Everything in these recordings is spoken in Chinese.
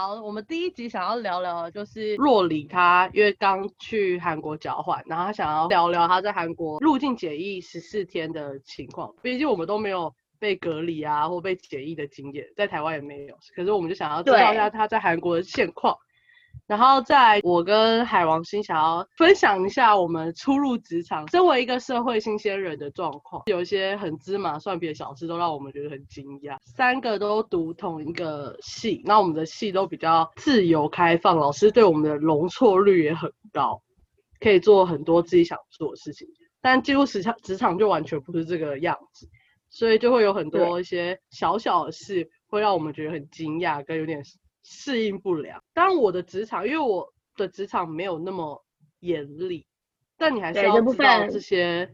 好，我们第一集想要聊聊的就是若里，他因为刚去韩国交换，然后他想要聊聊他在韩国入境检疫十四天的情况。毕竟我们都没有被隔离啊或被检疫的经验，在台湾也没有，可是我们就想要知道一下他在韩国的现况。然后在我跟海王星想要分享一下我们初入职场，身为一个社会新鲜人的状况，有一些很芝麻蒜皮的小事都让我们觉得很惊讶。三个都读同一个系，那我们的系都比较自由开放，老师对我们的容错率也很高，可以做很多自己想做的事情。但进入职场，职场就完全不是这个样子，所以就会有很多一些小小的事会让我们觉得很惊讶，跟有点。适应不了。当然，我的职场，因为我的职场没有那么严厉，但你还是要知道这些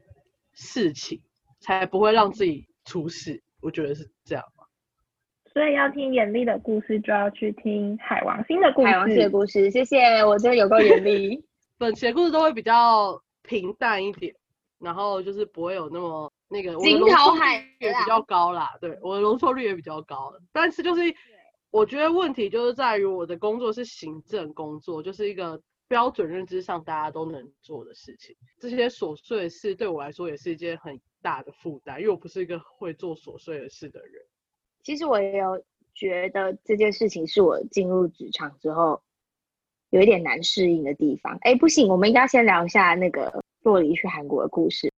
事情，才不会让自己出事。我觉得是这样所以要听严厉的故事，就要去听海王星的故事。海王星的故事，谢谢。我真的有够严厉。本期的故事都会比较平淡一点，然后就是不会有那么那个。惊涛海也比较高啦，对，我的容错率也比较高，但是就是。我觉得问题就是在于我的工作是行政工作，就是一个标准认知上大家都能做的事情。这些琐碎的事对我来说也是一件很大的负担，因为我不是一个会做琐碎的事的人。其实我也有觉得这件事情是我进入职场之后有一点难适应的地方。哎，不行，我们应该先聊一下那个洛离去韩国的故事。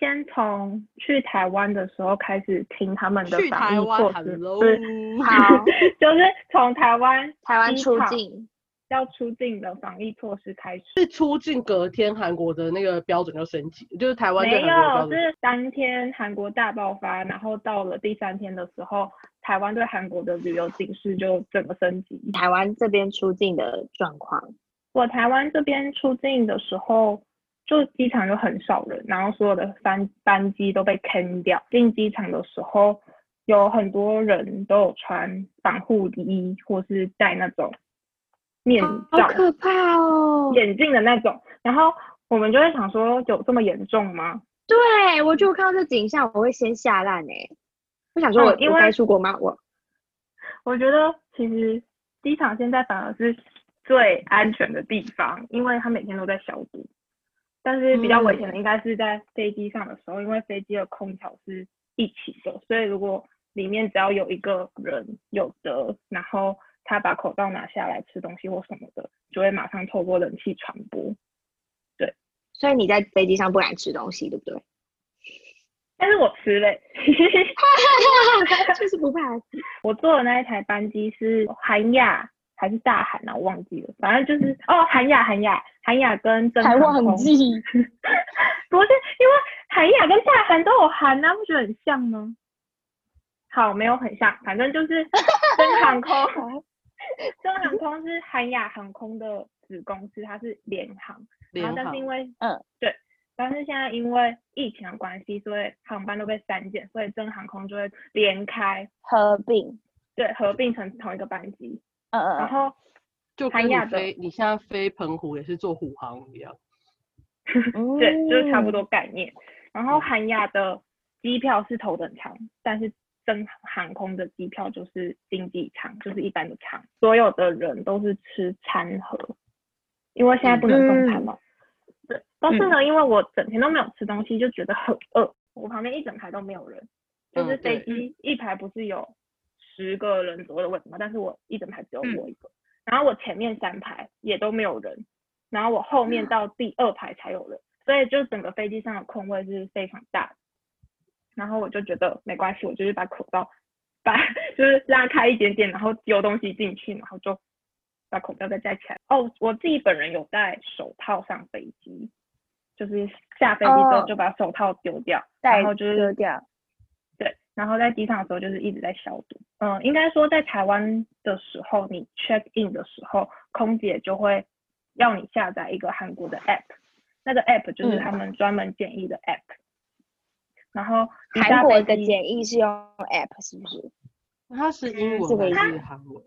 先从去台湾的时候开始听他们的防疫措施，好，就是从台湾台湾出境要出境的防疫措施开始。是出境隔天韩国的那个标准就升级，就是台湾没有，是当天韩国大爆发，然后到了第三天的时候，台湾对韩国的旅游警示就整个升级。台湾这边出境的状况，我台湾这边出境的时候。就机场有很少人，然后所有的班班机都被坑掉。进机场的时候，有很多人都有穿防护衣，或是戴那种面罩，好可怕哦，眼镜的那种。然后我们就会想说，有这么严重吗？对，我就看到这景象，我会先吓烂哎。我想说，我因为该出国吗？我我觉得其实机场现在反而是最安全的地方，因为它每天都在消毒。但是比较危险的应该是在飞机上的时候，因为飞机的空调是一起的，所以如果里面只要有一个人有得，然后他把口罩拿下来吃东西或什么的，就会马上透过冷气传播。对，所以你在飞机上不敢吃东西，对不对？但是我吃了 就是不怕。我坐的那一台班机是韩亚。还是大韩啊，我忘记了，反正就是哦，韩亚、韩亚、韩亚跟真航空，不是因为韩亚跟大韩都有韩啊，不觉得很像吗？好，没有很像，反正就是 真航空，真航 空是韩亚航空的子公司，它是联航，然后但是因为嗯。对，但是现在因为疫情的关系，所以航班都被删减，所以真航空就会连开。合并，对，合并成同一个班机。嗯嗯，然后就跟你飞，你现在飞澎湖也是坐虎航一样，对，就是差不多概念。然后韩亚的机票是头等舱，但是真航空的机票就是经济舱，就是一般的舱。所有的人都是吃餐盒，因为现在不能送餐嘛。对，但是呢，因为我整天都没有吃东西，就觉得很饿。我旁边一整排都没有人，就是飞机一排不是有。十个人左右的位置嘛，但是我一整排只有我一个，然后我前面三排也都没有人，然后我后面到第二排才有人，所以就整个飞机上的空位是非常大。然后我就觉得没关系，我就是把口罩把就是拉开一点点，然后丢东西进去，然后就把口罩再戴起来。哦，我自己本人有戴手套上飞机，就是下飞机之后就把手套丢掉，然后就是丢掉。然后在机场的时候就是一直在消毒。嗯，应该说在台湾的时候，你 check in 的时候，空姐就会要你下载一个韩国的 app，那个 app 就是他们专门检疫的 app。然后韩国的检疫是用 app 是不是？它是英文还是韩文？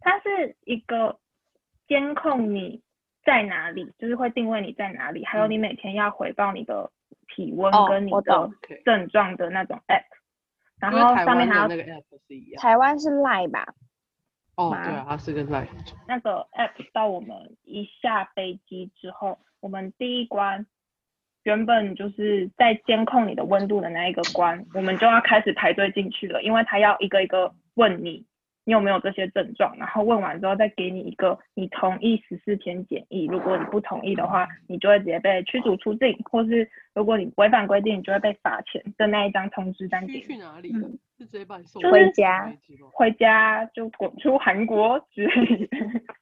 它是一个监控你在哪里，就是会定位你在哪里，还有你每天要回报你的体温跟你的症状的那种 app。然后上面还有那个 app 是一样，台湾是 Line 吧？哦，对啊，它是跟 Line 那个 app 到我们一下飞机之后，我们第一关原本就是在监控你的温度的那一个关，我们就要开始排队进去了，因为他要一个一个问你你有没有这些症状，然后问完之后再给你一个你同意十四天检疫，如果你不同意的话，你就会直接被驱逐出境，或是如果你违反规定，你就会被罚钱的那一张通知单给你。去哪里？嗯是直接把你送就是回家回家就滚出韩国之类的，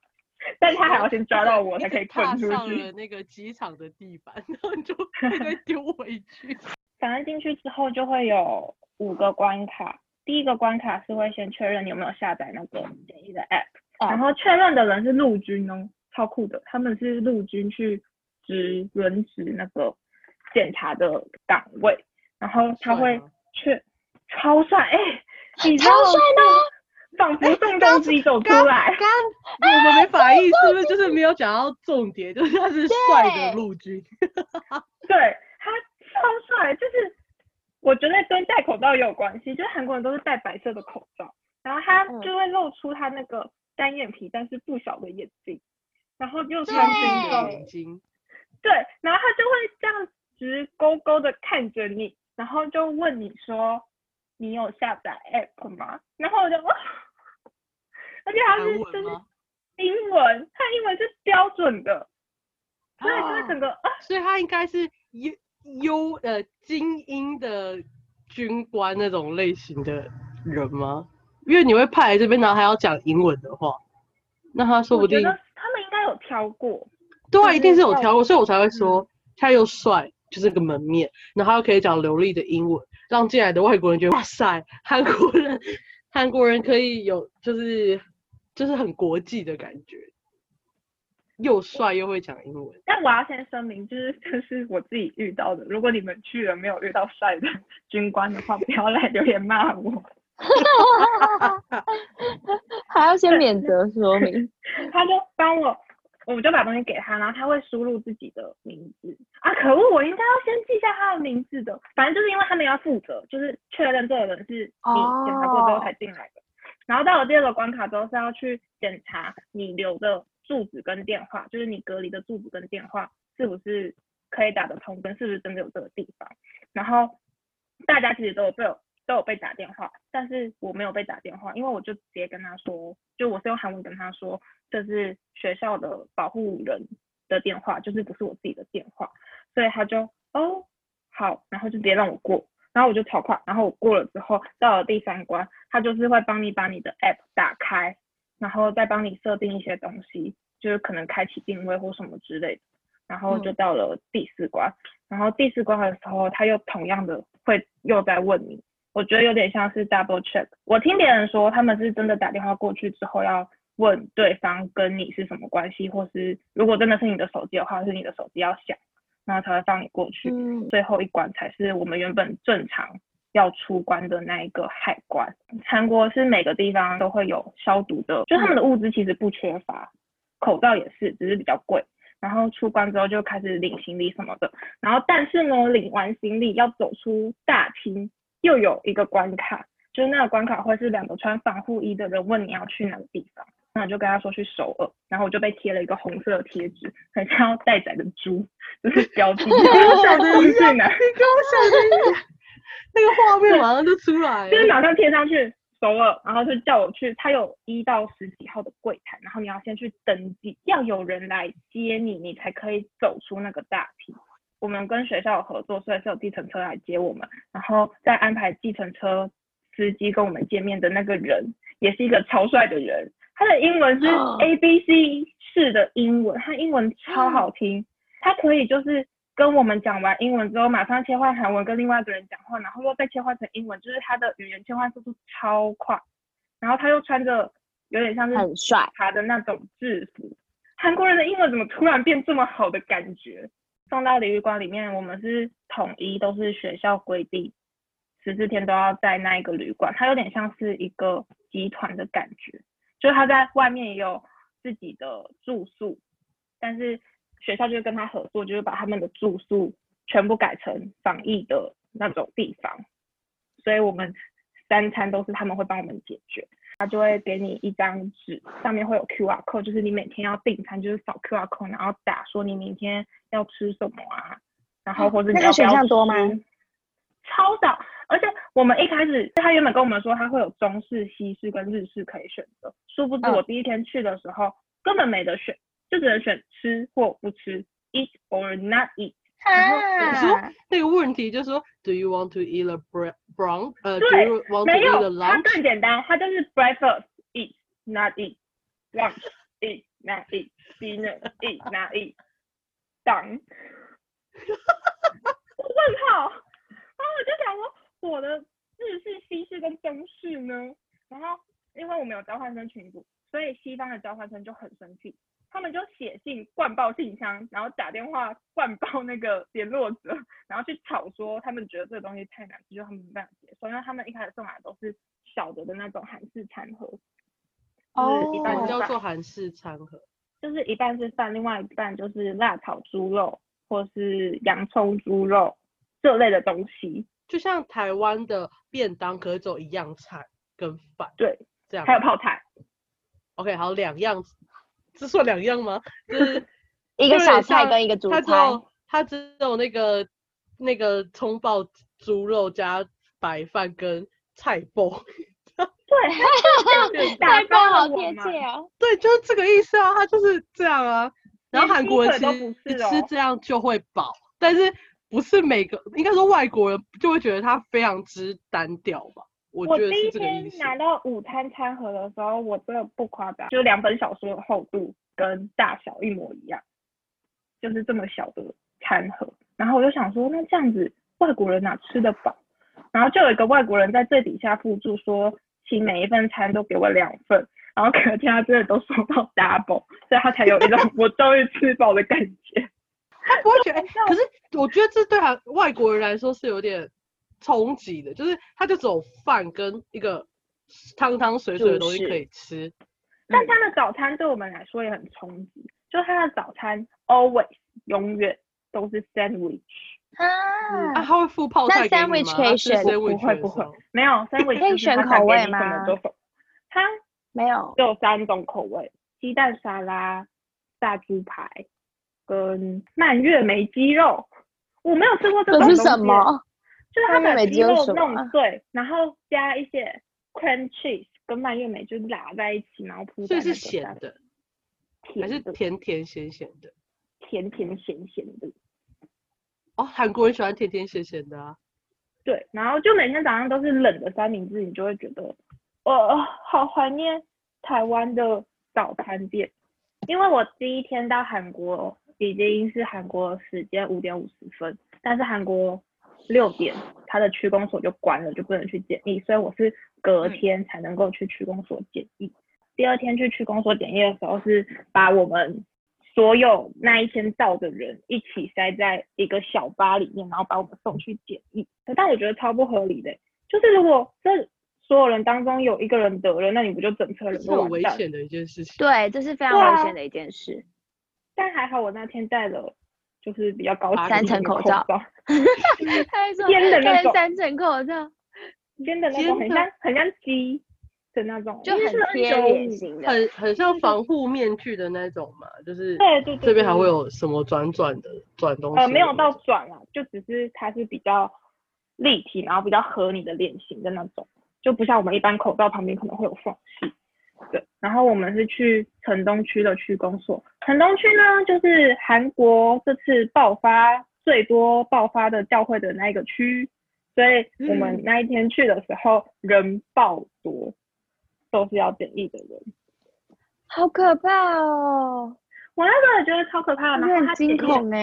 但他还要先抓到我才可以滚出去上去。了那个机场的地板，然后你就 被再丢回去。反正进去之后就会有五个关卡，第一个关卡是会先确认你有没有下载那个简易的 app，、然后确认的人是陆军哦，超酷的，他们是陆军去值轮值那个检查的岗位，然后他会帅吗确超帅哎、你超帅的仿佛宋仲基走出来。刚我们没反应，是不是就是没有讲到重点？就是他是帅的陆军。对他超帅，就是我觉得跟戴口罩也有关系，就是韩国人都是戴白色的口罩，然后他嗯就会露出他那个单眼皮但是不小的眼睛，然后又穿对军装，眼睛，对，然后他就会这样直勾勾的看着你，然后就问你说你有下载 app 吗？然后我就，而且他是就是？英文，他英文是标准的，所以就是啊整个啊所以他应该是优优呃精英的军官那种类型的人吗？因为你会派来这边，然后还要讲英文的话，那他说不定他们应该有挑过。对啊，一定是有要挑过，所以我才会说他又帅，就是个门面，然后他又可以讲流利的英文，让进来的外国人觉得哇塞，韩国人韩国人可以有就是就是很国际的感觉，又帅又会讲英文。但我要先声明，就是这是我自己遇到的。如果你们去了没有遇到帅的军官的话，不要来留言骂我。还要先免责说明。他就帮我，我就把东西给他，然后他会输入自己的名字啊，可恶，我应该要先记下他的名字的。反正就是因为他们要负责，就是确认这个人是你检查过之后才进来的。然后到了第二个关卡之后是要去检查你留的住址跟电话，就是你隔离的住址跟电话是不是可以打得通，跟是不是真的有这个地方。然后大家其实都有被有都有被打电话，但是我没有被打电话，因为我就直接跟他说，就我是用韩文跟他说，这是学校的保护人的电话，就是不是我自己的电话，所以他就哦好，然后就直接让我过，然后我就超快，然后我过了之后到了第三关，他就是会帮你把你的 app 打开，然后再帮你设定一些东西，就是可能开启定位或什么之类的，然后就到了第四关，然后第四关的时候，他又同样的会又在问你。我觉得有点像是 double check。我听别人说，他们是真的打电话过去之后要问对方跟你是什么关系，或是如果真的是你的手机的话，是你的手机要响，然后才会放你过去。嗯，最后一关才是我们原本正常要出关的那一个海关。韩国是每个地方都会有消毒的，就他们的物资其实不缺乏，口罩也是，只是比较贵。然后出关之后就开始领行李什么的，然后但是呢，领完行李要走出大厅，又有一个关卡，就是那个关卡会是两个穿防护衣的人问你要去哪个地方，那我就跟他说去首尔，然后我就被贴了一个红色的贴纸，很像要待宰的猪，就是标记给我想的出一样，去哪，你跟我想的一样，那个画面马上就出来了。就是马上贴上去熟了，然后就叫我去，他有一到十几号的柜台，然后你要先去登记，要有人来接你，你才可以走出那个大厅。我们跟学校有合作，所以是有计程车来接我们，然后再安排计程车司机跟我们见面的那个人，也是一个超帅的人，他的英文是哦 A B C 式的英文，他英文超好听，他可以就是跟我们讲完英文之后，马上切换韩文跟另外一个人讲话，然后又再切换成英文，就是他的语言切换速度超快，然后他又穿着有点像是很帅。他的那种制服。韩国人的英文怎么突然变这么好的感觉？送到体育馆里面，我们是统一都是学校规定，十四天都要在那一个旅馆，它有点像是一个集团的感觉，就是他在外面也有自己的住宿，但是学校就跟他合作，就是把他们的住宿全部改成防疫的那种地方，所以我们三餐都是他们会帮我们解决。他就会给你一张纸，上面会有 QR code，就是你每天要订餐，就是扫 QR code，然后打说你明天要吃什么啊，然后或者你那个选要不要项多吗？吃超少，而且我们一开始他原本跟我们说他会有中式、西式跟日式可以选择，殊不知嗯。我第一天去的时候根本没得选，就只能选吃或不吃，eat or not eat。然后说啊，那个问题就是说，Do you want to eat a br- brown？呃，Do you want to eat a 有，它 lunch？更简单，它就是 breakfast eat not eat lunch eat not eat dinner eat not eat done。我问号，然后我就想说，我的日式、西式跟中式呢？然后因为我们有交换生群组，所以西方的交换生就很生气，他们就写信灌爆信箱，然后打电话灌爆那个联络者，然后去吵说他们觉得这个东西太难吃，就他们没办法接受，因为他们一开始送来的都是小的的那种韩式餐盒，就是一什么叫做韩式餐盒？就是一半是饭，另外一半就是辣炒猪肉或是洋葱猪肉这类的东西。就像台湾的便当，可是只有一样菜跟饭，对，这样还有泡菜。OK，好，两样，这算两样吗？就是一个小菜跟一个主它只菜，有它只有那个那个葱爆猪肉加白饭跟菜包，对，打菜包包好贴切哦。对，就是这个意思啊，它就是这样啊。然后韩国人其实都不是哦吃这样就会饱，但是不是每个，应该说外国人就会觉得它非常之单调吧？我觉得是我第一。天拿到午餐餐盒的时候，我真的不夸张，就两本小说的厚度跟大小一模一样，就是这么小的餐盒。然后我就想说，那这样子外国人哪吃得饱？然后就有一个外国人在最底下附注说，请每一份餐都给我两份。然后可天他真的都收到 double，所以他才有一种 我终于吃饱的感觉。他不会觉得，哎可是我觉得这对韩外国人来说是有点冲击的，就是他就只有饭跟一个汤汤水水的东西可以吃，但他的早餐对我们来说也很冲击，就他的早餐 always 永远都是 sandwich，啊，啊，他会附泡菜给你 sandwich 吗？可以吃选不 sandwich 不会不会没有 sandwich 可以选口味吗么都有，它没有。只有三种口味：鸡蛋沙拉、炸猪排跟蔓越莓鸡肉。我没有吃过这种这是东西，什么？就是它蔓越莓鸡把鸡肉弄碎，然后加一些 cream cheese 跟蔓越莓就是拉在一起，然后铺所以是咸上的还是甜，甜甜咸咸的？甜甜咸咸的。哦，韩国人喜欢甜甜咸咸的啊。对，然后就每天早上都是冷的三明治，你就会觉得，呃，好怀念台湾的早餐店。因为我第一天到韩国已经是韩国时间五点五十分，但是韩国六点他的区公所就关了，就不能去检疫，所以我是隔嗯天才能够去区公所检疫。第二天去区公所检疫的时候，是把我们所有那一天到的人一起塞在一个小巴里面，然后把我们送去检疫。但我觉得超不合理的，就是如果这所有人当中有一个人得了，那你不就整车人这是很都？危险的一件事情。对，这是非常危险的一件事。但还好我那天带了就是比较高三层口罩 他说尖的那种三层口罩，尖的那种，很像很像鸡的那种，就很贴 N95 脸型的。很很像防护面具的那种嘛，就是对对对这边还会有什么转转的转东西呃，没有到转啊，就只是它是比较立体，然后比较合你的脸型的那种，就不像我们一般口罩旁边可能会有缝隙。对，然后我们是去城东区的区公所，城东区呢就是韩国这次爆发最多爆发的教会的那一个区，所以我们嗯那一天去的时候人爆多，都是要检疫的人。好可怕哦！我那时候也觉得超可怕的，然后真的很惊恐呢。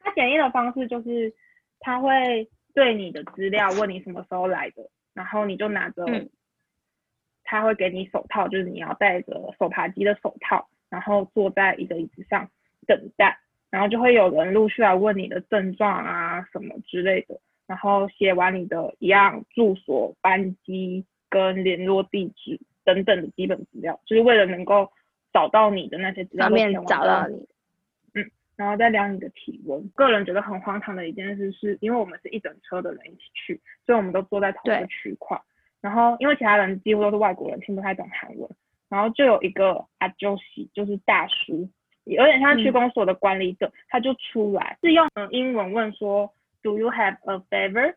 他检疫的方式就是，他会对你的资料问你什么时候来的，然后你就拿着，嗯他会给你手套，就是你要戴着手扒机的手套，然后坐在一个椅子上等待，然后就会有人陆续来问你的症状啊什么之类的，然后写完你的一样住所、班机跟联络地址等等的基本资料，就是为了能够找到你的那些资料上面都填完之后找到你，嗯然后再量你的体温。个人觉得很荒唐的一件事是，因为我们是一整车的人一起去，所以我们都坐在同一个区块。然后因为其他人几乎都是外国人，听不太懂韩文，然后就有一个阿周西，就是大叔，有点像区公所的管理者，他就出来是用嗯英文问说，Do you have a fever？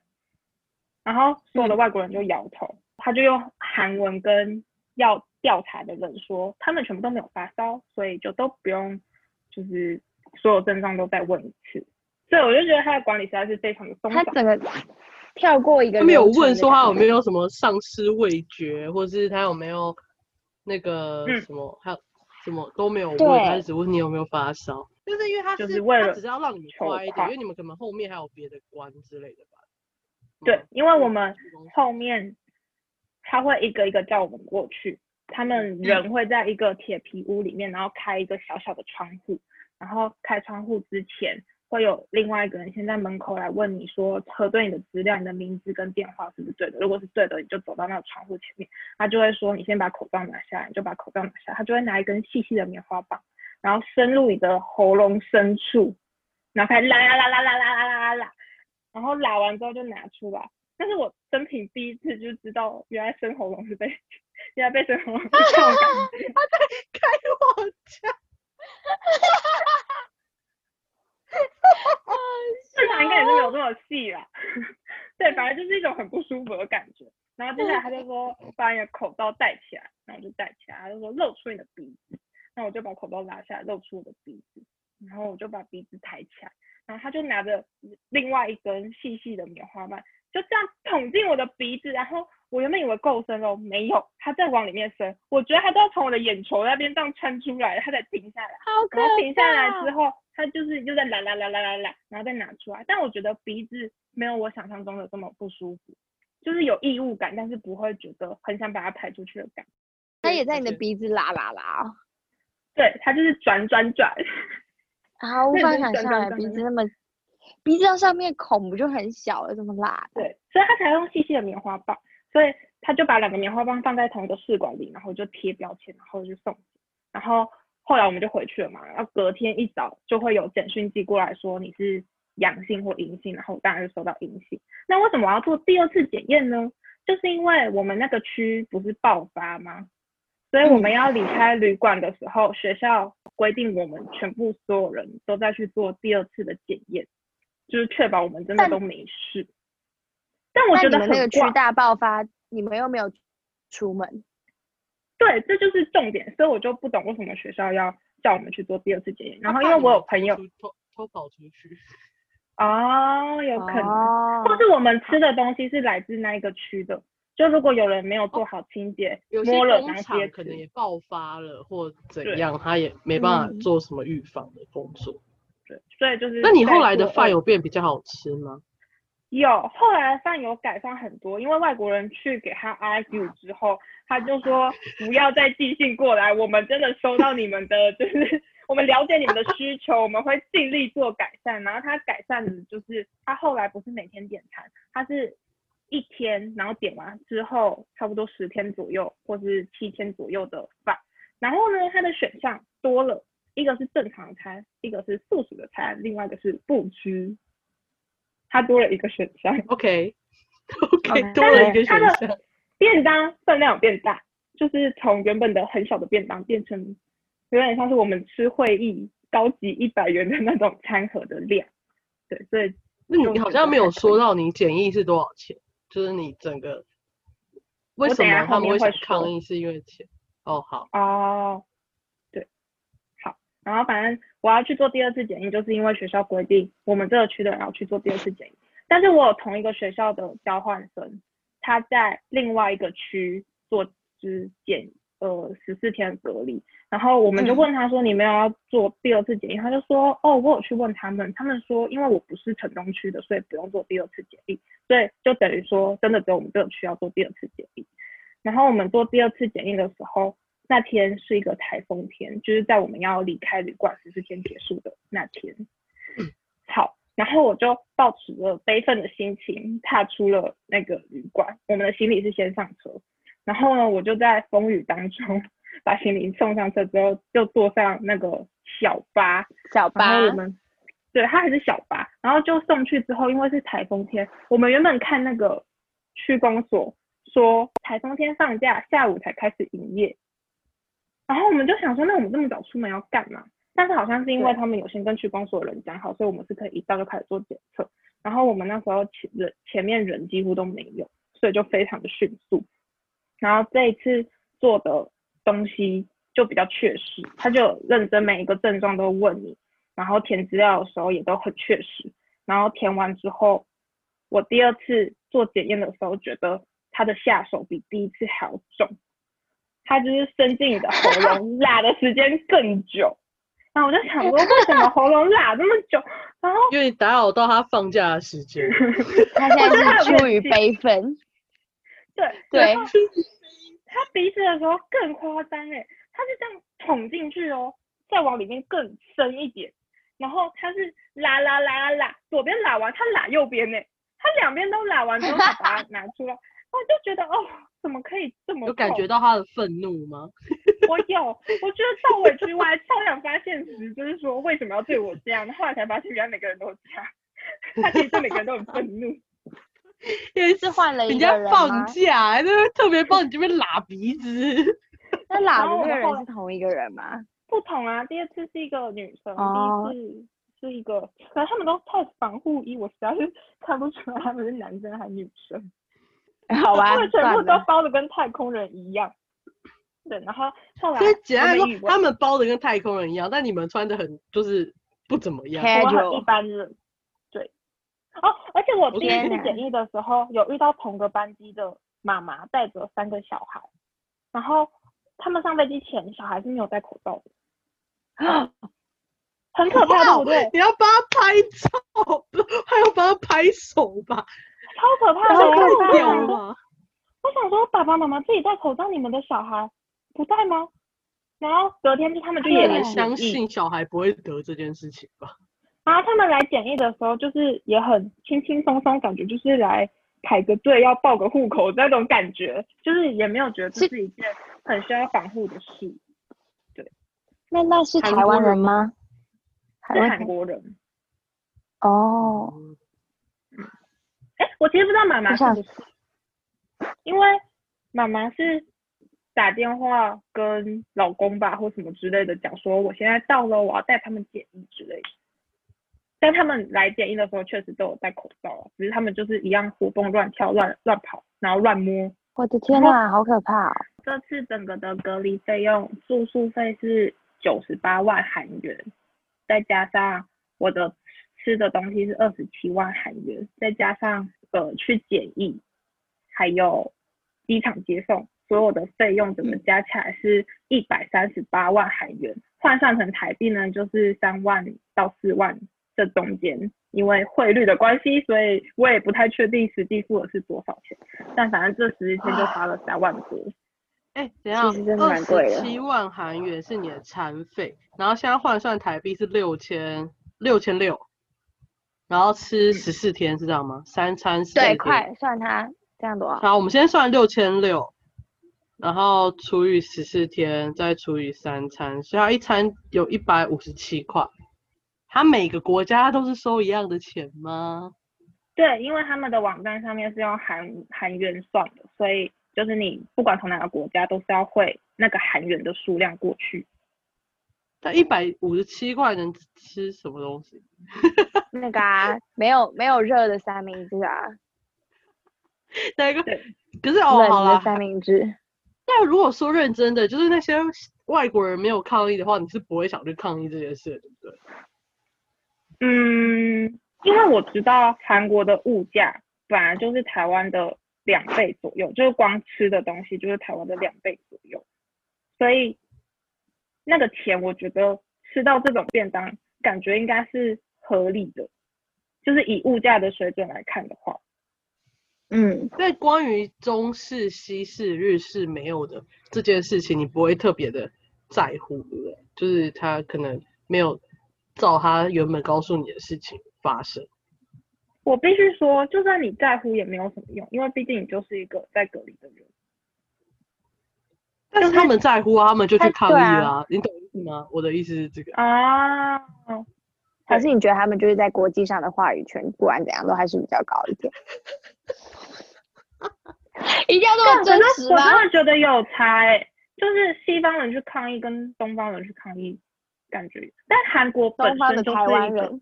然后所有的外国人就摇头，他就用韩文跟要调查的人说，他们全部都没有发烧，所以就都不用，就是所有症状都再问一次。所以我就觉得他的管理实在是非常的松散。他整个跳过一个他没有问说他有没有什么丧失味觉，或者是他有没有那个嗯。什么，还有什么都没有问，对。他只问你有没有发烧。就是因为他就是是为了他只是要让你乖一点，因为你们可能后面还有别的关之类的吧。对嗯，因为我们后面他会一个一个叫我们过去，他们人会在一个铁皮屋里面，然后开一个小小的窗户，然后开窗户之前会有另外一个人先在门口来问你说核对你的资料，你的名字跟电话是不是对的，如果是对的，你就走到那个窗户前面，他就会说你先把口罩拿下来，你就把口罩拿下来，他就会拿一根细细的棉花棒，然后伸入你的喉咙深处，然后开始拉拉拉拉拉拉拉拉拉，然后拉完之后就拿出来。但是我生平第一次就知道，原来生喉咙是被，原来被生喉咙是这种感觉。开我家，正 常应该也是没有这么细啦。对，反正就是一种很不舒服的感觉。然后接下来他就说 把你的口罩戴起来，然后我就戴起来，他就说露出你的鼻子，那我就把口罩拿下来，露出我的鼻子，然后我就把鼻子抬起来，然后他就拿着另外一根细细的棉花棒，就这样捅进我的鼻子，然后我原本以为够深了，没有，它再往里面伸，我觉得它都要从我的眼球那边这样穿出来，它才停下来。好可然后停下来之后，它就是又在啦啦啦啦啦啦，然后再拿出来。但我觉得鼻子没有我想象中的这么不舒服，就是有异物感，但是不会觉得很想把它排出去的感觉。他也在你的鼻子拉拉拉哦，对，它就是转转转。啊，无法想象鼻子那么，鼻子上上面孔不就很小了，这么辣？对，所以它才用细细的棉花棒，所以他就把两个棉花棒放在同一个试管里，然后就贴标签，然后就送。然后后来我们就回去了嘛，然后隔天一早就会有简讯寄过来说你是阳性或阴性，然后我当然就收到阴性。那为什么我要做第二次检验呢？就是因为我们那个区不是爆发吗？所以我们要离开旅馆的时候，学校规定我们全部所有人都再去做第二次的检验，就是确保我们真的都没事。但我觉得那个区很怪，大爆发，你们又没有出门，对，这就是重点，所以我就不懂为什么学校要叫我们去做第二次检验。然后因为我有朋友，偷偷跑出去，哦，有可能，哦或是我们吃的东西是来自那一个区的，就如果有人没有做好清洁，有些摸了然工后接吃厂可能也爆发了或怎样，他也没办法嗯做什么预防的工作。对，所以就是。那你后来的饭？有变比较好吃吗？有，后来饭有改善很多，因为外国人去给他 argue 之后，他就说不要再寄信过来，我们真的收到你们的，就是 我们了解你们的需求，我们会尽力做改善。然后他改善的就是他后来不是每天点餐，他是一天，然后点完之后差不多十天左右或是七天左右的饭。然后呢，他的选项多了，一个是正常餐，一个是素食的餐，另外一个是不吃。它多了一个选项。OK 多了一个选项。便当分量变大，就是从原本的很小的便当变成有点像是我们吃会议高级一百元的那种餐盒的量。对，所以那你好像没有说到你简易是多少钱，就是你整个为什么他们会抗议是因为钱？哦，好，哦，对，好，然后反正我要去做第二次检疫，就是因为学校规定我们这个区的人要去做第二次检疫。但是我有同一个学校的交换生，他在另外一个区做就是检呃十四天隔离，然后我们就嗯问他说你们有要做第二次检疫？他就说哦，我有去问他们，他们说因为我不是城东区的，所以不用做第二次检疫，所以就等于说真的只有我们这个区要做第二次检疫。然后我们做第二次检疫的时候，那天是一个台风天，就是在我们要离开旅馆十四天结束的那天。好，然后我就抱持着悲愤的心情踏出了那个旅馆。我们的行李是先上车，然后呢，我就在风雨当中 把行李送上车之后，就坐上那个小巴，小巴后我们对它还是小巴，然后就送去之后，因为是台风天，我们原本看那个区公所说台风天放假，下午才开始营业。然后我们就想说，那我们这么早出门要干嘛？但是好像是因为他们有先跟区公所的人讲好，所以我们是可以一到就开始做检测。然后我们那时候前人前面人几乎都没有，所以就非常的迅速。然后这一次做的东西就比较确实，他就认真每一个症状都问你，然后填资料的时候也都很确实。然后填完之后，我第二次做检验的时候，觉得他的下手比第一次还要重。他就是伸进你的喉咙，拉的时间更久。然后我就想说，为什么喉咙拉这么久？然后因为你打扰到他放假的时间。他现在是出于悲愤。对对。他鼻子的时候更夸张哎，他是这样捅进去哦，再往里面更深一点，然后他是拉拉拉拉拉，左边拉完他拉右边呢，他两边都拉完之后才把它拿出来，我就觉得哦。怎么可以这么？有感觉到他的愤怒吗？我有，我觉得超委屈，我还超想发现实，就是说为什么要对我这样？后来才发现，原来每个人都这样，他其实对每个人都很愤怒。因为是换了一个人家放假，就是特别帮你这边拉鼻子。那拉的那个人是同一个人吗？不同啊，第二次是一个女生，第一次是一个，可能他们都套防护衣，我实在是看不出来他们是男生还是女生。好吧，他们全部都包的跟太空人一样。对，然后后来，所以简单说，他们包的跟太空人一样，但你们穿的很就是不怎么样，一般人。对。哦，而且我第一次检疫的时候，有遇到同个班机的妈妈带着三个小孩，然后他们上飞机前，小孩是没有戴口罩的。啊，很可怕，对不对？你要帮他拍照，还要帮他拍手吧。超可怕的，我想说！我想说，爸爸妈妈自己戴口罩，你们的小孩不戴吗？然后隔天就他们就也很相信小孩不会得这件事情吧。然后他们来检疫的时候，就是也很轻轻松松，感觉就是来排个队要报个户口那种感觉，就是也没有觉得这是一件很需要防护的事。对，那那是台湾人吗？是韩国人。哦。哎，我其实不知道妈妈是不是，因为妈妈是打电话跟老公吧或什么之类的讲说，我现在到了，我要带他们检疫之类的。但他们来检疫的时候确实都有戴口罩啊，只是他们就是一样活蹦乱跳、乱乱跑，然后乱摸。我的天呐，好可怕！这次整个的隔离费用，住宿费是九十八万韩元，再加上我的。吃的东西是二十七万韩元，再加上呃去检疫，还有机场接送，所有的费用怎么加起来是一百三十八万韩元，换算成台币呢就是三万到四万这中间，因为汇率的关系，所以我也不太确定实际付的是多少钱，但反正这十一天就花了三万多。哎，等下，二十七万韩元是你的餐费，然后现在换算台币是六千六千六。然后吃十四天是这样吗？三餐对，快算它这样多少？好，我们先算六千六，然后除以十四天，再除以三餐，所以它一餐有一百五十七块。它每个国家都是收一样的钱吗？对，因为他们的网站上面是用韩韩元算的，所以就是你不管从哪个国家都是要汇那个韩元的数量过去。但一百五十七块能吃什么东西？那个啊，没有没有热的三明治啊。哪个？可是哦，好了，三明治。那如果说认真的，就是那些外国人没有抗议的话，你是不会想去抗议这件事，对不对？嗯，因为我知道韩国的物价本来就是台湾的两倍左右，就是光吃的东西就是台湾的两倍左右，所以。那个钱，我觉得吃到这种便当，感觉应该是合理的，就是以物价的水准来看的话，嗯，在关于中式、西式、日式没有的这件事情，你不会特别的在乎，对不对？就是他可能没有照他原本告诉你的事情发生。我必须说，就算你在乎，也没有什么用，因为毕竟你就是一个在隔离的人。但是他们在乎啊，他们就去抗议啊，你懂意思吗？我的意思是这个啊，还是你觉得他们就是在国际上的话语权，不管怎样都还是比较高一点？一定要这么真实吗？我真的觉得有差欸，就是西方人去抗议跟东方人去抗议感觉，但韩国本身就是一个，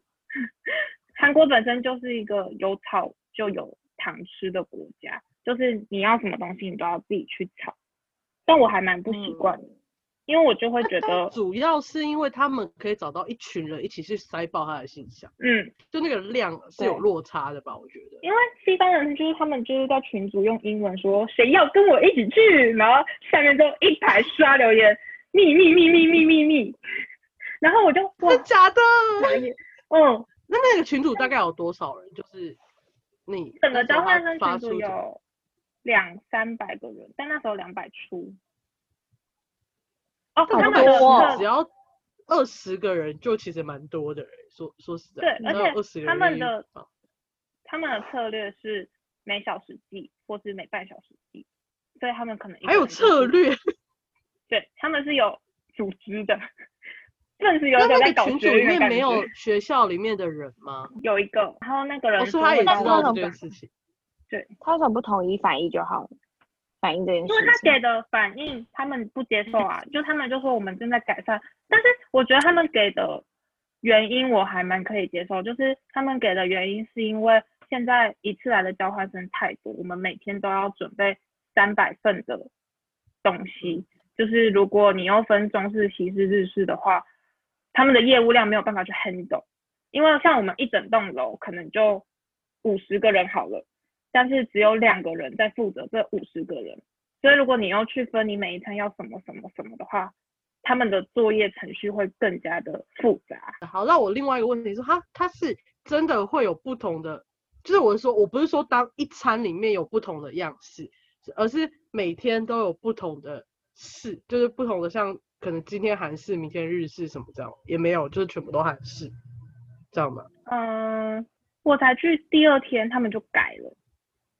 韩国本身就是一个有草就有糖吃的国家，就是你要什么东西你都要自己去炒，但我还蛮不习惯的。因为我就会觉得，主要是因为他们可以找到一群人一起去塞爆他的信箱，嗯，就那个量是有落差的吧？我觉得，因为西方人就是他们就是在群组用英文说谁要跟我一起去，然后下面就一排刷留言，秘密秘密秘密密，然后我就 真假的？嗯，那那个群组大概有多少人？就是你整个交换生群组有两三百个人，但那时候两百出。哦，他们只要二十个人就其实蛮多的，说说实在，对，而且他们的他们的策略是每小时计或是每半小时计，所以他们可能还有策略，对他们是有组织的，正是有一个在群组里面没有学校里面的人吗？有一个，然后那个人说他也知道这件事情，对，他怎么不统一反应就好了？反应这件事，因为他给的反应他们不接受啊，就他们就说我们正在改善，但是我觉得他们给的原因我还蛮可以接受，就是他们给的原因是因为现在一次来的交换生太多，我们每天都要准备三百份的东西，就是如果你要分中式、西式、日式的话，他们的业务量没有办法去 handle，因为像我们一整栋楼可能就五十个人好了。但是只有两个人在负责这五十个人，所以如果你要去分你每一餐要什么什么什么的话，他们的作业程序会更加的复杂。好，那我另外一个问题是，他他是真的会有不同的，就是我是说我不是说当一餐里面有不同的样式，而是每天都有不同的式，就是不同的像可能今天韩式，明天日式什么这样，也没有，就是全部都韩式，这样吗？嗯，我才去第二天，他们就改了。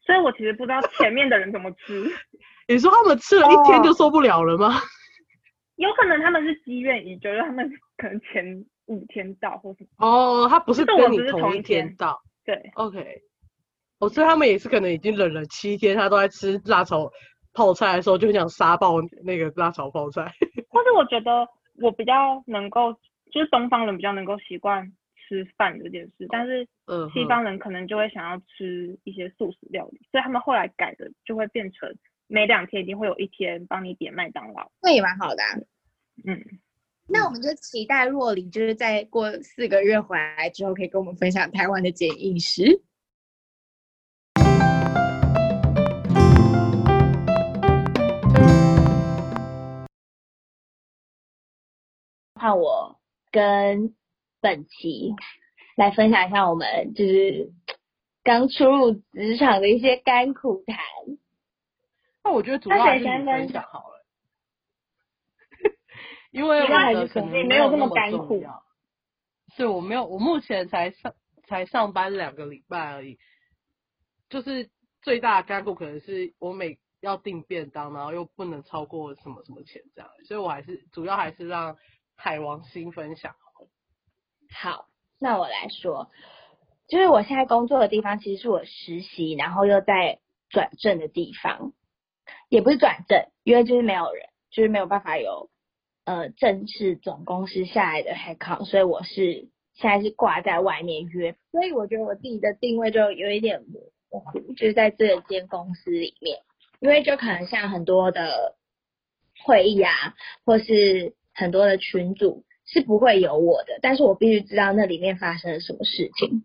所以我其实不知道前面的人怎么吃。你说他们吃了一天就受不了了吗？有可能他们是积怨已久，他们可能前五天到或什么。哦，他不是跟你同一天到。对。OK。哦，所以他们也是可能已经忍了七天，他都在吃辣炒泡菜的时候，就想杀爆那个辣炒泡菜。或是我觉得我比较能够，就是东方人比较能够习惯。吃饭这件事，但是西方人可能就会想要吃一些素食料理，所以他们后来改的就会变成每两天一定会有一天帮你点麦当劳，那也蛮好的。嗯，那我们就期待若琳就是在过四个月回来之后，可以跟我们分享台湾的简饮食。换我跟。本期来分享一下我们就是刚出入职场的一些甘苦谈。那我觉得主要还是你分享好了，因为我的可能没有那么甘苦。是我没有，我目前才上才上班两个礼拜而已。就是最大的甘苦可能是我每要订便当，然后又不能超过什么什么钱这样，所以我还是主要还是让海王星分享。好，那我来说，就是我现在工作的地方，其实是我实习，然后又在转正的地方，也不是转正，因为就是没有人，就是没有办法有呃正式总公司下来的 head count，所以我是现在是挂在外面约，所以我觉得我自己的定位就有一点模糊，就是在这间公司里面，因为就可能像很多的会议啊，或是很多的群组。是不会有我的，但是我必须知道那里面发生了什么事情，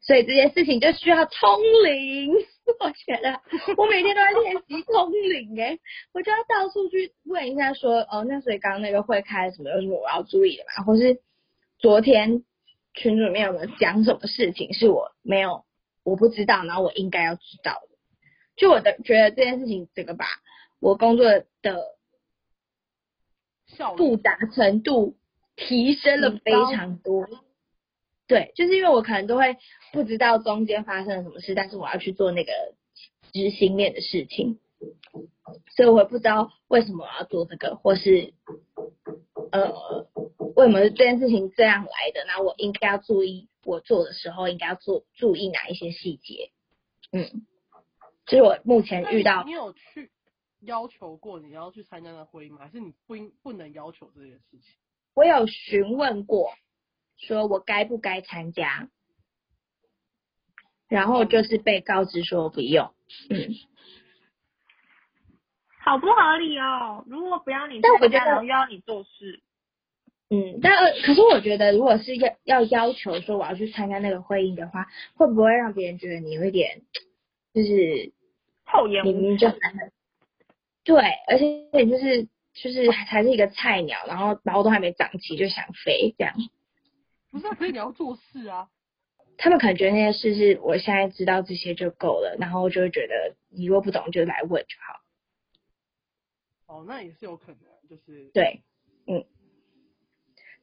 所以这件事情就需要通灵。我觉得我每天都在练习通灵，哎，我就要到处去问一下，说哦，那所以刚刚那个会开什么，有什么我要注意的嘛？或是昨天群主里面有没有讲什么事情是我没有我不知道，然后我应该要知道的？就我的觉得这件事情，这个把我工作的。复杂程度提升了非常多，对，就是因为我可能都会不知道中间发生了什么事，但是我要去做那个执行面的事情，所以我会不知道为什么我要做这个，或是呃为什么这件事情这样来的，那我应该要注意我做的时候应该要做注意哪一些细节，嗯，就是我目前遇到你有去要求过你要去参加的会议吗？还是你不应不能要求这件事情？我有询问过，说我该不该参加，然后就是被告知说不用，嗯，好不合理哦！如果不要你但我觉得参加，然后要你做事，嗯，但呃可是我觉得，如果是要要要求说我要去参加那个会议的话，会不会让别人觉得你有一点，就是厚颜无耻。对，而且你就是就是还是一个菜鸟，然后毛都还没长齐就想飞这样。不是、啊，可以你要做事啊。他们可能觉得那些事是我现在知道这些就够了，然后就会觉得你若不懂就来问就好。哦，那也是有可能，就是。对，嗯。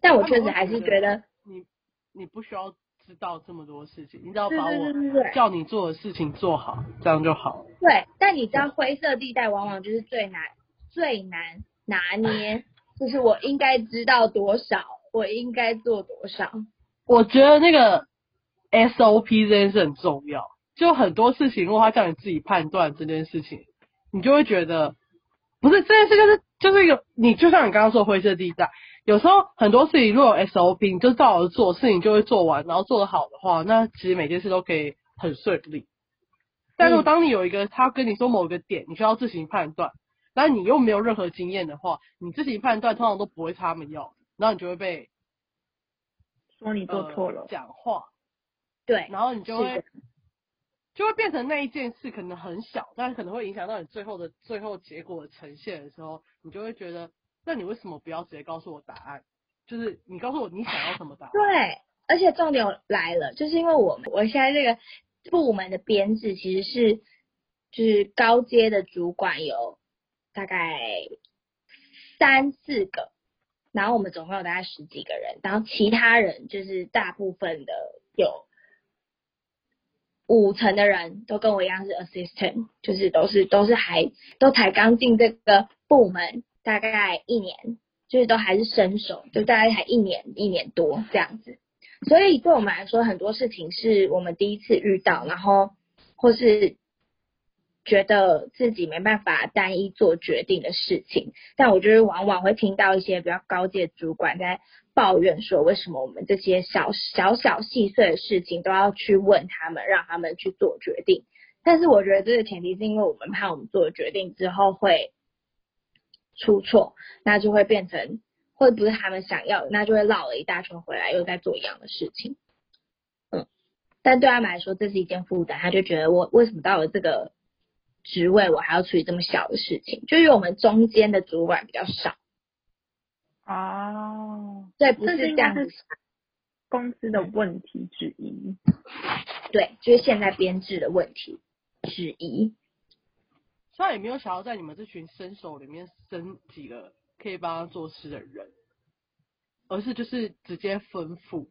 但我确实还是觉觉得，你你不需要知道这么多事情，你只要把我叫你做的事情做好，这样就好。对，但你知道灰色地带往往就是最难最难拿捏，就是我应该知道多少，我应该做多少。我觉得那个 SOP 这件事很重要，就很多事情，如果他叫你自己判断这件事情，你就会觉得不是这件事就是就是一个你就像你刚刚说灰色地带，有时候很多事情如果有 SOP，你就照着做，事情就会做完，然后做得好的话，那其实每件事都可以很顺利。但如果当你有一个他跟你说某个点，你需要自行判断，但你又没有任何经验的话，你自行判断通常都不会是他们要，然后你就会被说你做错了。呃，讲话，对，然后你就会就会变成那一件事可能很小，但是可能会影响到你最后的最后结果的呈现的时候，你就会觉得，那你为什么不要直接告诉我答案？就是你告诉我你想要什么答案。对，而且重点来了，就是因为我们我现在这个部门的编制其实是就是高阶的主管有大概三四个，然后我们总共有大概十几个人，然后其他人就是大部分的有五成的人都跟我一样是 assistant，就是都是都是还都才刚进这个部门大概一年，就是都还是生手，就大概才一年一年多这样子。所以对我们来说，很多事情是我们第一次遇到，然后或是觉得自己没办法单一做决定的事情。但我觉得往往会听到一些比较高阶主管在抱怨说，为什么我们这些小小小细碎的事情都要去问他们，让他们去做决定。但是我觉得这个前提是因为我们怕我们做了决定之后会出错，那就会变成会不是他们想要的，那就会绕了一大圈回来，又在做一样的事情。嗯，但对他们来说，这是一件负担，他就觉得我为什么到了这个职位，我还要处理这么小的事情？就因为我们中间的主管比较少，哦，对，不这是是这样子公司的问题之一。对，就是现在编制的问题之一。他也没有想要在你们这群新手里面生几个可以帮他做事的人，而是就是直接吩咐，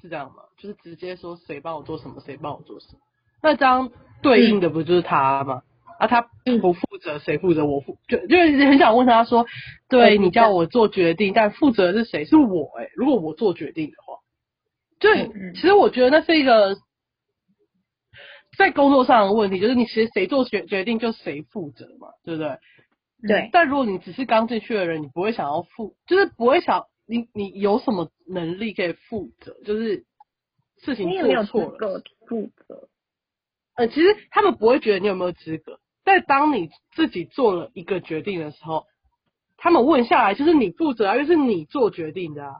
是这样吗？就是直接说谁帮我做什么，谁帮我做什么。那这样对应的不就是他吗？啊，他不负责，谁负责？我负就就是很想问他说，对你叫我做决定，但负责的是谁？是我哎、如果我做决定的话，就是嗯其实我觉得那是一个在工作上的问题，就是你其实谁做决决定就谁负责嘛，对不对？对，但如果你只是刚进去的人，你不会想要负，就是不会想你你有什么能力可以负责，就是事情做错了。负责。呃，其实他们不会觉得你有没有资格，但当你自己做了一个决定的时候，他们问下来就是你负责啊，因为是你做决定的啊。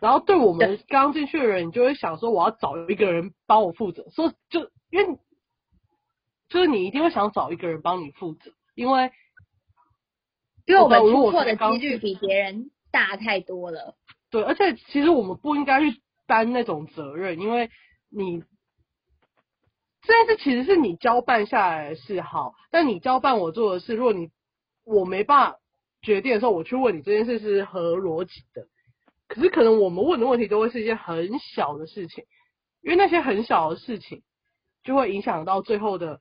然后对我们刚进去的人，你就会想说，我要找一个人帮我负责，说就因为就是你一定会想找一个人帮你负责，因为因为我们出错的几率比别人大太多了。对，而且其实我们不应该去担那种责任，因为你这件事其实是你交办下来的事，好，但你交办我做的事，如果你我没办法决定的时候，我去问你这件事是合逻辑的，可是可能我们问的问题都会是一件很小的事情，因为那些很小的事情就会影响到最后的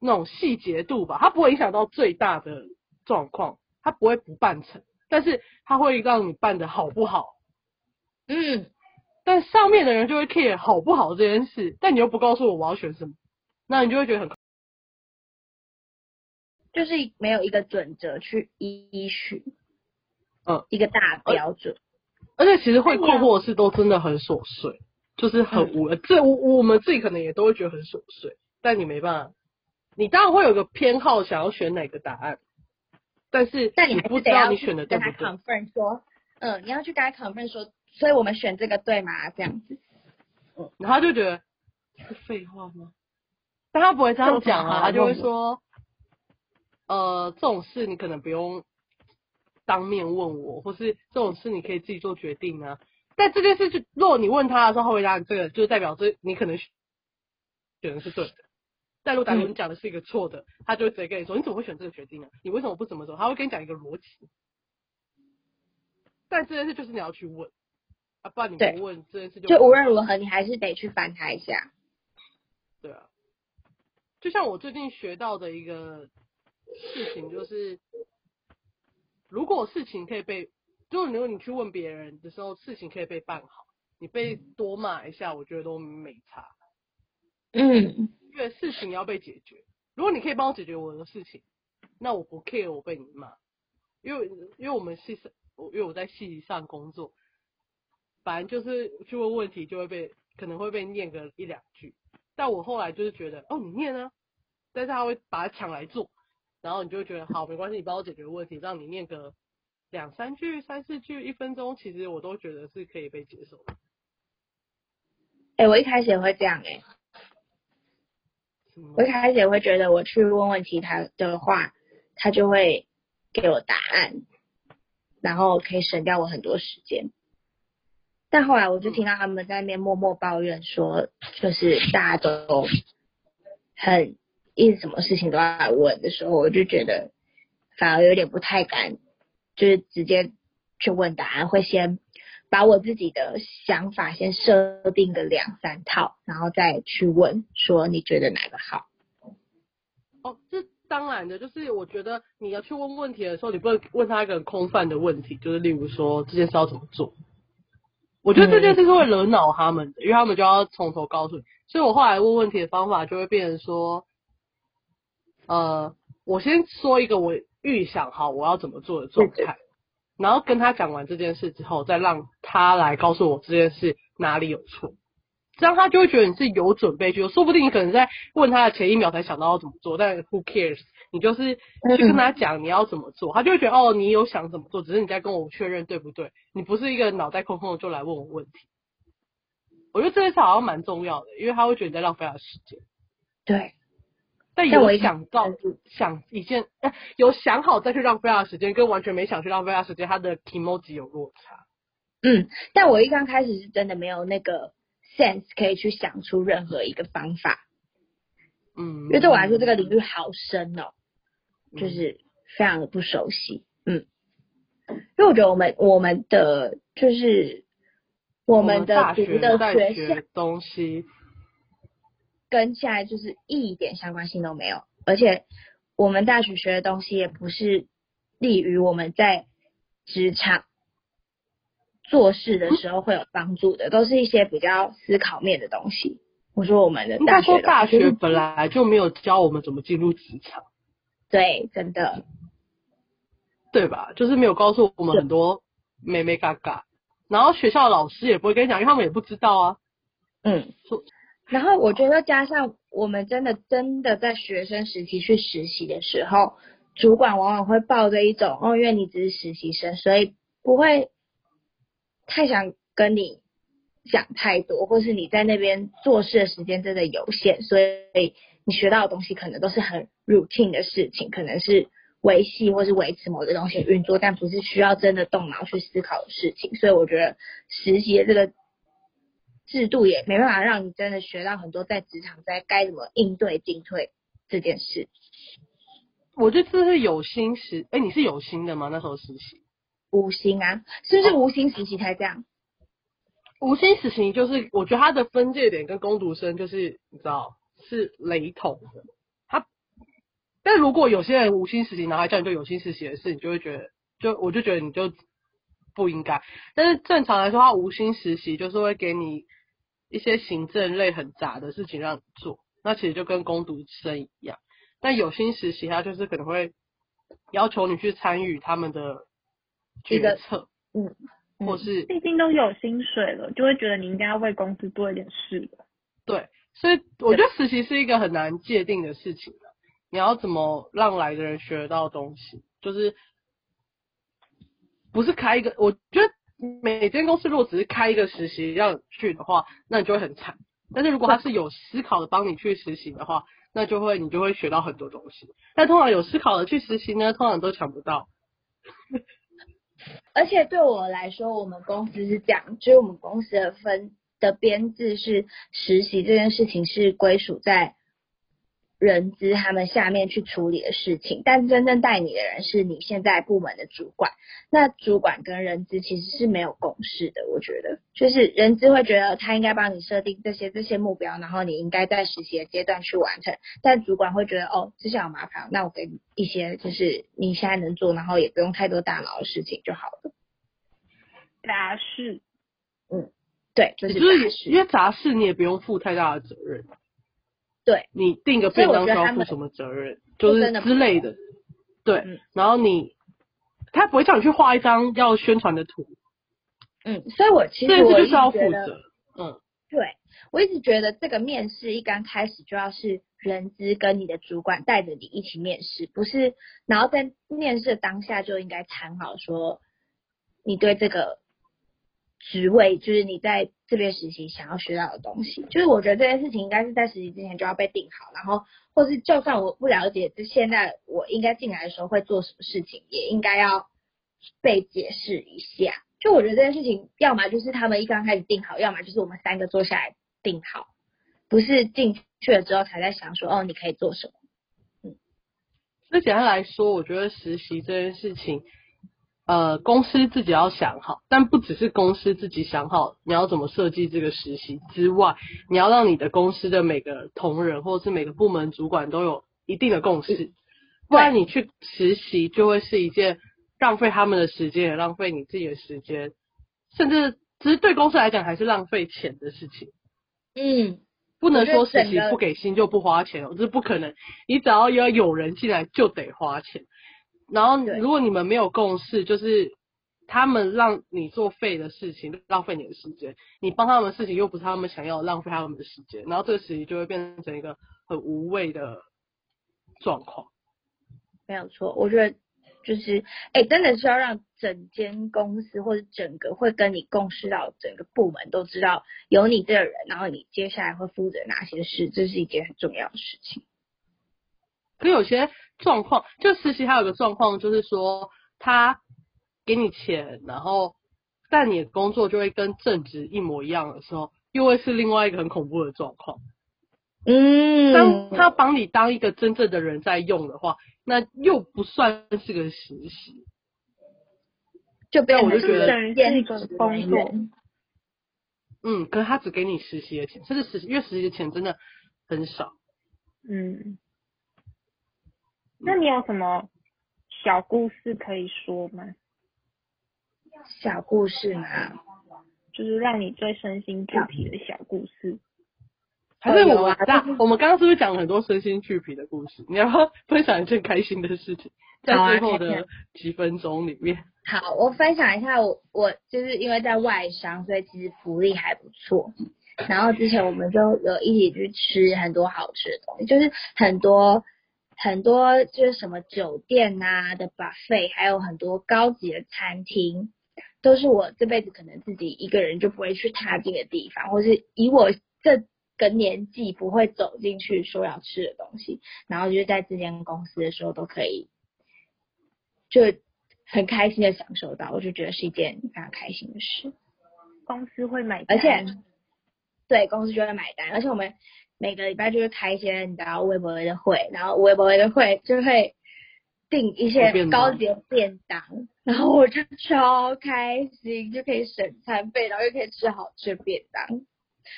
那种细节度吧，它不会影响到最大的状况，它不会不办成，但是它会让你办的好不好。嗯，但上面的人就会 care 好不好这件事，但你又不告诉我我要选什么，那你就会觉得很就是没有一个准则去依循，嗯，一个大标准。而且其实会困惑的事都真的很琐碎，就是很无聊。这我我们自己可能也都会觉得很琐碎，但你没办法，你当然会有个偏好，想要选哪个答案，但是但你不知道你选的对跟他不对。confirm 说，嗯，你要去跟他 confirm 说，所以我们选这个对吗？这样子。嗯然后他就觉得是废话吗？但他不会这样讲啊，他就会说，呃，这种事你可能不用当面问我，或是这种事你可以自己做决定啊。但这件事就，如果你问他的时候，他回答你这个，就代表这你可能选的是对的。但如果你讲的是一个错的，他就会直接跟你说，你怎么会选这个决定啊？你为什么不怎么走？他会跟你讲一个逻辑。但这件事就是你要去问，啊，不然你对不问这件事就就无论如何，你还是得去翻他一下。对啊，就像我最近学到的一个事情，就是如果事情可以被，就是如果你去问别人的时候，事情可以被办好，你被多骂一下，我觉得都没差，嗯，因为事情要被解决。如果你可以帮我解决我的事情，那我不 care 我被你骂，因为因为我们系上，我因为我在系上工作，反正就是去问问题就会被可能会被念个一两句，但我后来就是觉得哦你念啊，但是他会把它抢来做，然后你就会觉得好没关系，你帮我解决问题，让你念个两三句、三四句、一分钟，其实我都觉得是可以被接受的。哎、我一开始也会这样哎、我一开始也会觉得我去问问题他的话，他就会给我答案，然后可以省掉我很多时间。但后来我就听到他们在那边默默抱怨说，就是大家都很一直什么事情都要来问的时候，我就觉得反而有点不太敢，就是直接去问答案，会先把我自己的想法先设定个两三套，然后再去问说你觉得哪个好。哦，这当然的，就是我觉得你要去问问题的时候，你不能问他一个很空泛的问题，就是例如说这件事要怎么做。我觉得这件事是会惹恼他们的，因为他们就要从头告诉你。所以我后来问问题的方法就会变成说，呃，我先说一个我预想好我要怎么做的状态，然后跟他讲完这件事之后，再让他来告诉我这件事哪里有错。这样他就会觉得你是有准备去做，说不定你可能在问他的前一秒才想到要怎么做，但 who cares？你就是去跟他讲你要怎么做，他就会觉得哦，你有想怎么做，只是你在跟我确认对不对？你不是一个脑袋空空的就来问我问题。我觉得这件事好像蛮重要的，因为他会觉得你在浪费他的时间。对，但有想到想一件，呃有想好再去浪费他的时间，跟完全没想去浪费他的时间，他的 emoji 有落差。嗯，但我一刚开始是真的没有那个 sense 可以去想出任何一个方法，嗯，因为对我来说这个领域好深哦，嗯就是非常的不熟悉。嗯，因为我觉得我们我们的就是我们的大读的学在东西，跟现在就是一点相关性都没有，而且我们大学学的东西也不是利于我们在职场做事的时候会有帮助的，都是一些比较思考面的东西。我说我们的大学大学本来就没有教我们怎么进入职场。对，真的对吧？就是没有告诉我们很多美美嘎嘎，然后学校老师也不会跟你讲，因为他们也不知道啊。嗯说。然后我觉得加上我们真的真的在学生时期去实习的时候，主管往往会抱着一种哦，因为你只是实习生，所以不会太想跟你讲太多，或是你在那边做事的时间真的有限，所以你学到的东西可能都是很 routine 的事情，可能是维系或是维持某个东西运作，但不是需要真的动脑去思考的事情。所以我觉得实习的这个制度也没办法让你真的学到很多在职场在该怎么应对进退这件事。我觉得这是有心实，哎，你是有心的吗？那时候实习，无心啊，是不是无心实习才这样？无心实习就是我觉得它的分界点跟攻读生就是你知道是雷同的。他，但如果有些人无心实习，然后叫你做有心实习的事，你就会觉得，就我就觉得你就不应该。但是正常来说，他无心实习就是会给你一些行政类很杂的事情让你做，那其实就跟攻读生一样。但有薪实习，他就是可能会要求你去参与他们的决策，嗯，或是毕竟都有薪水了，就会觉得你应该要为公司做一点事的。对，所以我觉得实习是一个很难界定的事情的。你要怎么让来的人学得到东西？就是不是开一个，我觉得每间公司如果只是开一个实习让你去的话，那你就会很惨。但是如果他是有思考的帮你去实习的话，那就会你就会学到很多东西。但通常有思考的去实习呢，通常都抢不到。而且对我来说，我们公司是这样，就是我们公司的分的编制是实习这件事情是归属在。人资他们下面去处理的事情，但真正带你的人是你现在部门的主管。那主管跟人资其实是没有共识的，我觉得，就是人资会觉得他应该帮你设定这些这些目标，然后你应该在实习的阶段去完成。但主管会觉得哦，这些好麻烦，那我给你一些就是你现在能做，然后也不用太多大脑的事情就好了。杂事，嗯，对，就是杂事，因为杂事你也不用负太大的责任。对你订个便当需要负什么责任，就是之类的。对，然后你他不会叫你去画一张要宣传的图。嗯，所以我其实我就是要负责。嗯，对我一直觉得这个面试一刚开始就要是人资跟你的主管带着你一起面试，不是，然后在面试当下就应该谈好说你对这个。职位就是你在这边实习想要学到的东西，就是我觉得这件事情应该是在实习之前就要被定好，然后或是就算我不了解，就现在我应该进来的时候会做什么事情，也应该要被解释一下。就我觉得这件事情，要么就是他们一刚开始定好，要么就是我们三个坐下来定好，不是进去了之后才在想说哦你可以做什么。嗯，那简单来说，我觉得实习这件事情。呃，公司自己要想好，但不只是公司自己想好你要怎么设计这个实习之外，你要让你的公司的每个同仁或者是每个部门主管都有一定的共识，不然你去实习就会是一件浪费他们的时间，也浪费你自己的时间，甚至其实对公司来讲还是浪费钱的事情。嗯，不能说实习不给薪就不花钱，这是不可能。你只要要有人进来就得花钱。然后，如果你们没有共识，就是他们让你做废的事情，浪费你的时间；你帮他们事情又不是他们想要，浪费他们的时间。然后这个事情就会变成一个很无谓的状况。没有错，我觉得就是，哎，真的是要让整间公司或者整个会跟你共事到整个部门都知道有你这个人，然后你接下来会负责哪些事，这是一件很重要的事情。可有些状况，就实习还有个状况，就是说他给你钱，然后但你的工作就会跟正职一模一样的时候，又会是另外一个很恐怖的状况。嗯，当他帮你当一个真正的人在用的话，那又不算是个实习，就变我就觉得是一个工作。嗯，可是他只给你实习的钱，甚至实习，因为实习的钱真的很少。嗯。那你有什么小故事可以说吗？小故事吗？就是让你最身心俱疲的小故事。还是我们刚我们刚刚是不是讲了很多身心俱疲的故事？你要不要分享一件开心的事情，在最后的几分钟里面。好，我分享一下，我我就是因为在外商，所以其实福利还不错。然后之前我们就有一起去吃很多好吃的东西，就是很多。很多就是什么酒店呐的 buffet，还有很多高级的餐厅，都是我这辈子可能自己一个人就不会去踏进的地方，或是以我这个年纪不会走进去说要吃的东西。然后就是在这间公司的时候都可以，就很开心的享受到，我就觉得是一件非常开心的事。公司会买单，而且对公司就会买单，而且我们。每个礼拜就是开一些你知道微博的会，然后微博的会就会订一些高级的便当，然后我就超开心，就可以省餐费，然后又可以吃好吃便当。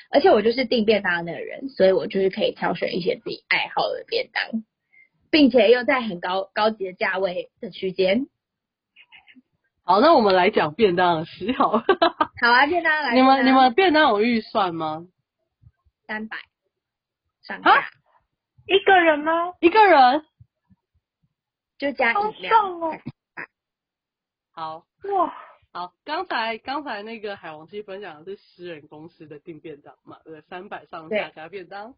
而且我就是订便当的人，所以我就是可以挑选一些自己爱好的便当，并且又在很高高级的价位的区间。好，那我们来讲便当的事好。好啊，便当来。你们你们便当有预算吗？三百。上下，一个人吗？一个人。就加好饮料。爽哦！好，哇，好，刚才刚才那个海王记分享的是私人公司的订便当嘛，对？三百上下对加便当，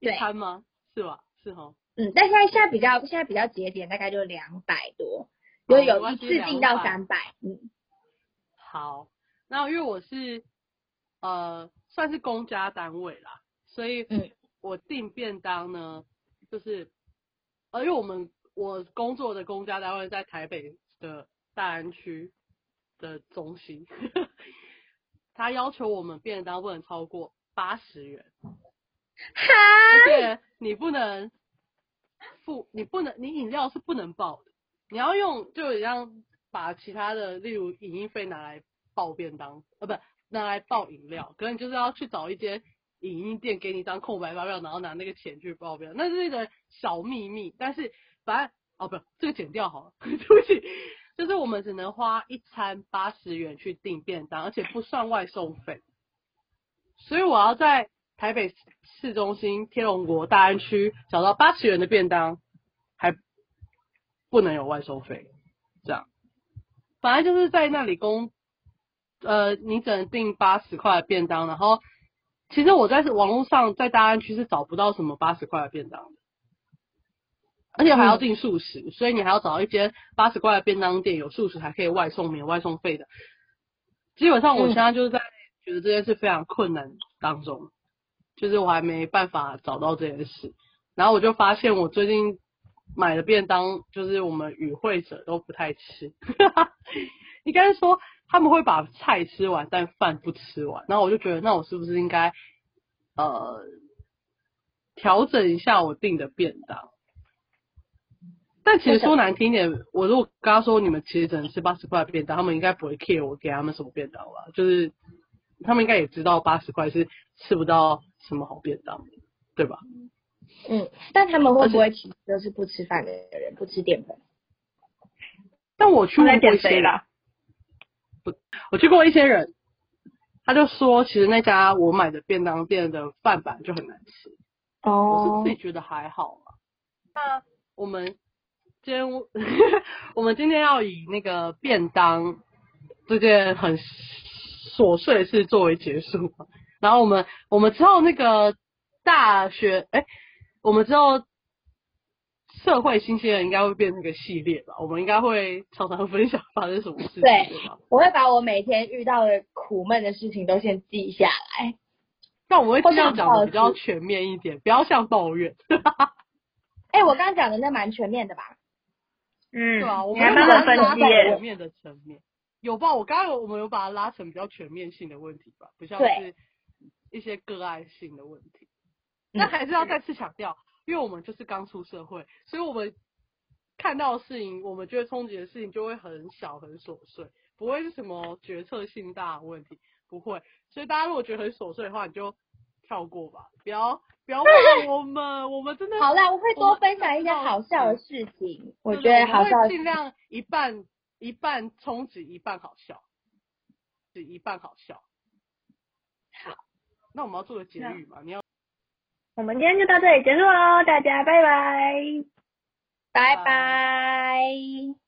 一对餐吗？是吧？是哈。嗯，但现在现在比较现在比较节点，大概就两百多，就有一次订到三百，嗯，好，那因为我是呃算是公家单位啦，所以嗯我订便当呢，就是呃因为我们我工作的公家单位在台北的大安区的中心，他要求我们便当不能超过八十元，哈，而且你不能付，你不能，你饮料是不能报的，你要用就一样把其他的，例如影音费拿来报便当，呃，不拿来报饮料，可能就是要去找一间影音店给你一张空白发票，然后拿那个钱去报表，那是一个小秘密，但是反正哦不，这个剪掉好了，对不起，就是我们只能花一餐八十元去订便当，而且不算外送费。所以我要在台北市中心天龙国大安区找到八十元的便当，还不能有外收费，这样。反正就是在那里供，呃，你只能订八十块的便当，然后其实我在网络上在大安区是找不到什么八十块的便当的，而且还要订素食，所以你还要找一间八十块的便当店有素食还可以外送免外送费的。基本上我现在就是在觉得这件事非常困难当中，就是我还没办法找到这件事，然后我就发现我最近买的便当，就是我们与会者都不太吃，应该是说他们会把菜吃完，但饭不吃完，然后我就觉得那我是不是应该呃调整一下我订的便当？但其实说难听点，我如果跟他说你们其实只能吃八十块的便当，他们应该不会 care 我给他们什么便当吧？就是他们应该也知道八十块是吃不到什么好便当的，对吧？嗯，但他们会不会其实都是不吃饭的人，不吃淀粉？但我去问过一些人，减肥啦。我去过一些人，他就说其实那家我买的便当店的饭版就很难吃，哦我哦是自己觉得还好啊。那我们今天 我们今天要以那个便当这件很琐碎的事作为结束嘛，然后我们我们之后那个大学，哎、我们之后社会新鲜人应该会变成一个系列吧，我们应该会常常分享发生什么事情，对？我会把我每天遇到的苦闷的事情都先记下来。但我们会尽量讲的比较全面一点，不要像抱怨。哎、我刚刚讲的那蛮全面的吧？嗯，对啊，我你们把它拉在析耶全。面的层面。有吧？我刚刚有我们有把它拉成比较全面性的问题吧，不像是一些个案性的问题。那还是要再次强调，因为我们就是刚出社会，所以我们看到的事情，我们觉得冲击的事情就会很小很琐碎，不会是什么决策性大的问题，不会。所以大家如果觉得很琐碎的话，你就跳过吧，不要不要问 我们，我们真的好啦，我会多分享一些好笑的事情。我觉得好笑尽量一半一半充值，一半好笑，只一半好笑。好，那我们要做个结语嘛？你要我们今天就到这里结束喽，大家拜拜。拜拜拜。